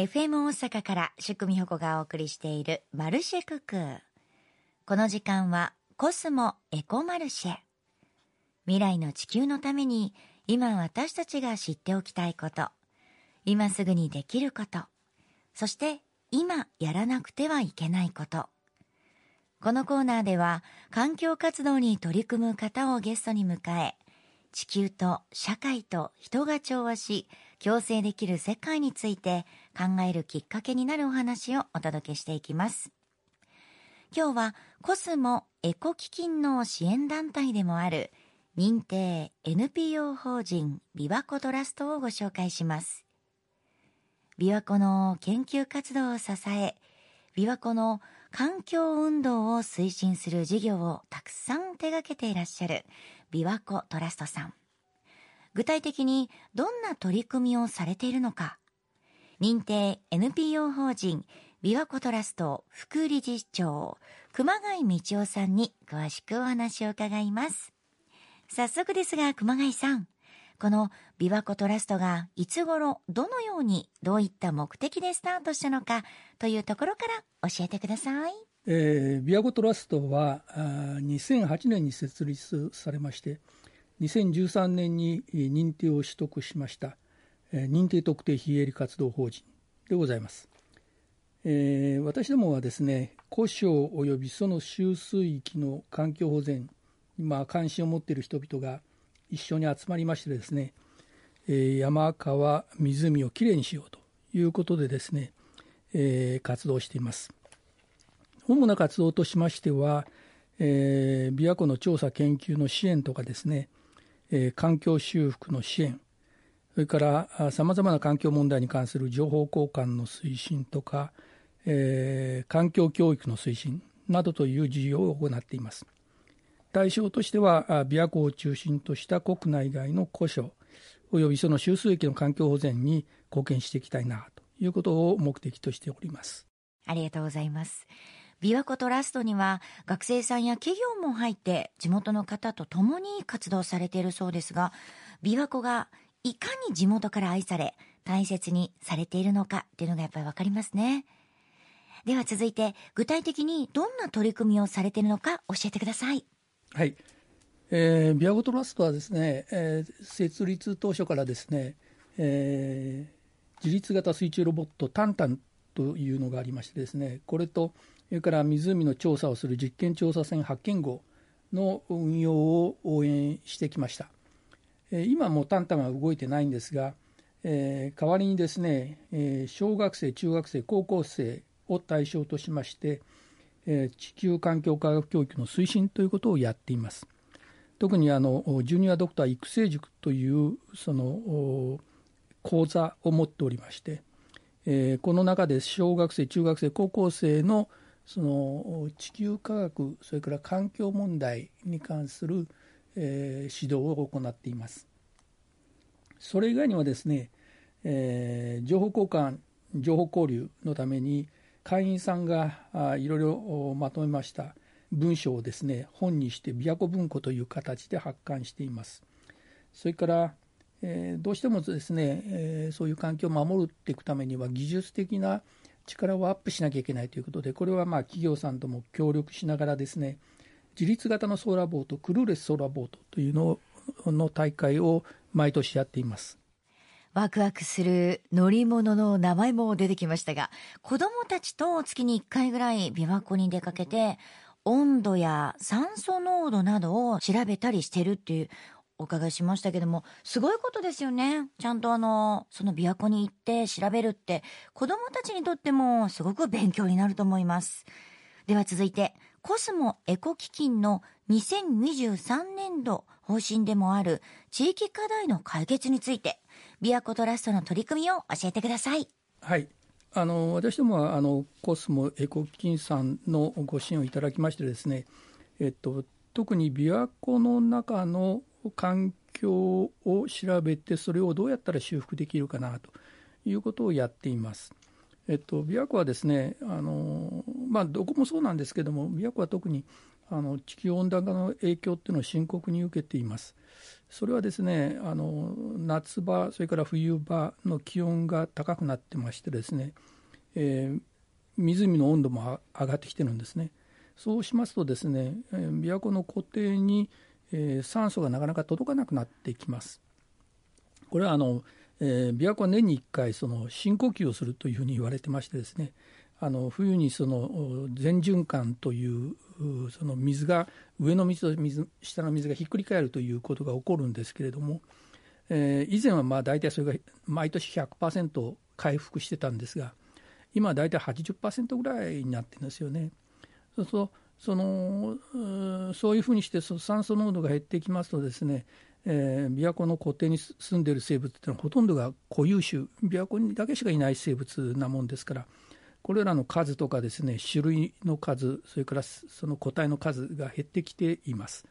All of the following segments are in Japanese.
FM 大阪から宿美穂子がお送りしているマルシェクク。この時間はコスモエコマルシェ。未来の地球のために今私たちが知っておきたいこと。今すぐにできること。そして今やらなくてはいけないこと。このコーナーでは環境活動に取り組む方をゲストに迎え地球と社会と人が調和し共生できる世界について考えるきっかけになるお話をお届けしていきます。今日はコスモエコ基金の支援団体でもある認定 NPO 法人琵琶湖トラストをご紹介します。琵琶湖の研究活動を支え琵琶湖の環境運動を推進する事業をたくさん手掛けていらっしゃる琵琶湖トラストさん。具体的にどんな取り組みをされているのか。認定 NPO 法人琵琶湖トラスト副理事長熊谷道夫さんに詳しくお話を伺います。早速ですが熊谷さん。この琵琶湖トラストがいつ頃どのようにどういった目的でスタートしたのかというところから教えてください、えー、琵琶湖トラストはあ2008年に設立されまして2013年に認定を取得しました、えー、認定特定非営利活動法人でございます、えー、私どもはですね故障及びその周水域の環境保全今関心を持っている人々が一緒に集まりましてですね、えー、山川湖をきれいにしようということでですね、えー、活動しています主な活動としましては、えー、琵琶湖の調査研究の支援とかですね、えー、環境修復の支援それからさまざまな環境問題に関する情報交換の推進とか、えー、環境教育の推進などという事業を行っています。対象としては、琵琶湖を中心とした国内外の古書、およびその周水域の環境保全に貢献していきたいなということを目的としております。ありがとうございます。琵琶湖トラストには学生さんや企業も入って地元の方と共に活動されているそうですが、琵琶湖がいかに地元から愛され大切にされているのかっていうのがやっぱりわかりますね。では続いて具体的にどんな取り組みをされているのか教えてください。はい、えー、ビアゴトラストはですね、えー、設立当初からですね、えー、自律型水中ロボットタンタンというのがありましてですねこれとそれから湖の調査をする実験調査船発見号の運用を応援してきました、えー、今もタンタンは動いてないんですが、えー、代わりにですね、えー、小学生中学生高校生を対象としましてえ地球環境科学教育の推進ということをやっています。特にあのジュニアドクター育成塾というその講座を持っておりまして、えこの中で小学生中学生高校生のその地球科学それから環境問題に関する、え指導を行っています。それ以外にはですね、え情報交換情報交流のために会員さんがいろいろまとめました文章をですね本にして琵琶湖文庫という形で発刊しています。それから、えー、どうしてもですね、えー、そういう環境を守っていくためには技術的な力をアップしなきゃいけないということでこれはまあ企業さんとも協力しながらですね自立型のソーラーボートクルーレスソーラーボートというのの大会を毎年やっています。ワクワクする乗り物の名前も出てきましたが、子供たちと月に1回ぐらい琵琶湖に出かけて、温度や酸素濃度などを調べたりしてるっていうお伺いしましたけども、すごいことですよね。ちゃんとあの、その琵琶湖に行って調べるって、子供たちにとってもすごく勉強になると思います。では続いて、コスモエコ基金の2023年度方針でもある地域課題の解決について、琵琶湖トラストの取り組みを教えてください。はいあの私どもはあのコスモエコ基金さんのご支援をいただきましてですね、えっと、特に琵琶湖の中の環境を調べてそれをどうやったら修復できるかなということをやっています。えっと、琵琶湖はですねあの、まあ、どこもそうなんですけども琵琶湖は特にあの地球温暖化の影響っていうのを深刻に受けています。それはですねあの夏場それから冬場の気温が高くなってましてですね、えー、湖の温度も上がってきてるんですねそうしますとですね、えー、琵琶湖の湖底に、えー、酸素がなかなか届かなくなってきますこれはあの、えー、琵琶湖は年に1回その深呼吸をするというふうに言われてましてですねあの冬にその全循環というその水が上の水と水下の水がひっくり返るということが起こるんですけれども、えー、以前はまあ大体それが毎年100%回復してたんですが今は大体80%ぐらいになってるんですよね。そうするとそのそういうふうにして酸素濃度が減っていきますとですね、えー、琵琶湖の湖底に住んでいる生物っていうのはほとんどが固有種琵琶湖にだけしかいない生物なもんですからこれらの数とかですね種類の数それからその個体の数が減ってきています。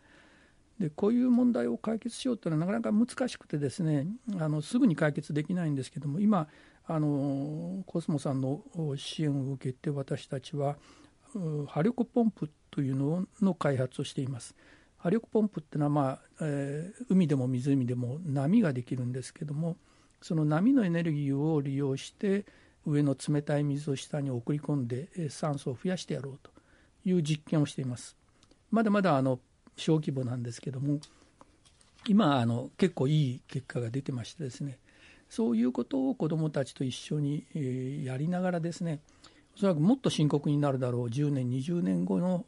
でこういう問題を解決しようというのはなかなか難しくてですねあのすぐに解決できないんですけども今あのコスモさんの支援を受けて私たちは波力ポンプというのの開発をしています。波力ポンプっていうのは、まあえー、海でも湖でも波ができるんですけどもその波のエネルギーを利用して上の冷たい水を下に送り込んで酸素を増やしてやろうという実験をしています。まだまだあの小規模なんですけども今あの結構いい結果が出てましてですねそういうことを子どもたちと一緒に、えやりながらですねおそらくもっと深刻になるだろう10年20年後の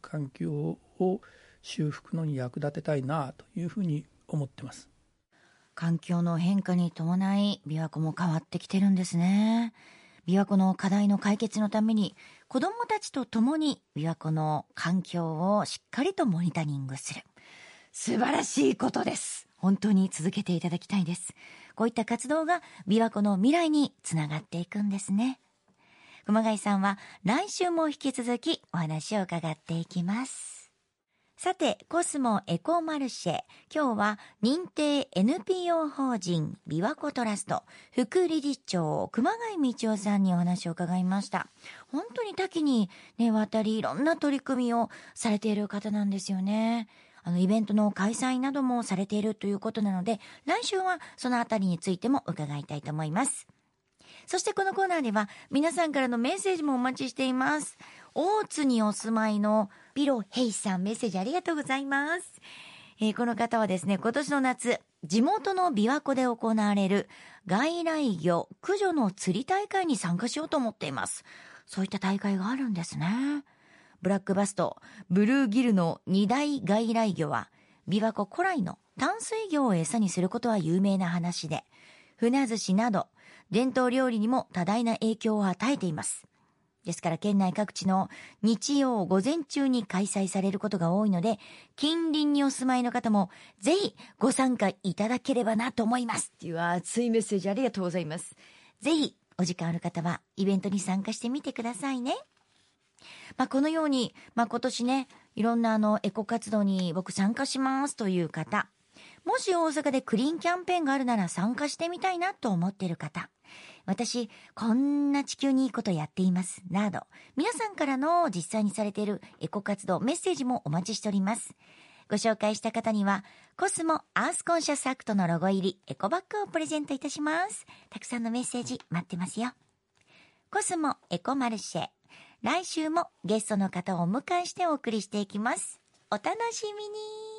環境を修復のに役立てたいなというふうに思ってます。環境の変化に伴い琵琶湖も変わってきてるんですね。琵琶湖の課題の解決のために子どもたちと共に琵琶湖の環境をしっかりとモニタリングする。素晴らしいことです。本当に続けていただきたいです。こういった活動が琵琶湖の未来につながっていくんですね。熊谷さんは来週も引き続きお話を伺っていきます。さて、コスモエコマルシェ。今日は認定 NPO 法人琵琶湖トラスト副理事長熊谷道夫さんにお話を伺いました。本当に多岐にね、渡りいろんな取り組みをされている方なんですよね。あの、イベントの開催などもされているということなので、来週はそのあたりについても伺いたいと思います。そしてこのコーナーでは皆さんからのメッセージもお待ちしています。大津にお住まいのピロヘイさんメッセージありがとうございます。えー、この方はですね、今年の夏、地元の琵琶湖で行われる外来魚駆除の釣り大会に参加しようと思っています。そういった大会があるんですね。ブラックバスト、ブルーギルの二大外来魚は、琵琶湖古来の淡水魚を餌にすることは有名な話で、船寿司など伝統料理にも多大な影響を与えています。ですから県内各地の日曜午前中に開催されることが多いので、近隣にお住まいの方もぜひご参加いただければなと思います。っていう熱いメッセージありがとうございます。ぜひお時間ある方はイベントに参加してみてくださいね。まあ、このように、まあ、今年ね、いろんなあのエコ活動に僕参加しますという方、もし大阪でクリーンキャンペーンがあるなら参加してみたいなと思っている方、私、こんな地球にいいことやっています。など、皆さんからの実際にされているエコ活動、メッセージもお待ちしております。ご紹介した方には、コスモアースコンシャスアクトのロゴ入りエコバッグをプレゼントいたします。たくさんのメッセージ待ってますよ。コスモエコマルシェ。来週もゲストの方をお迎えしてお送りしていきます。お楽しみに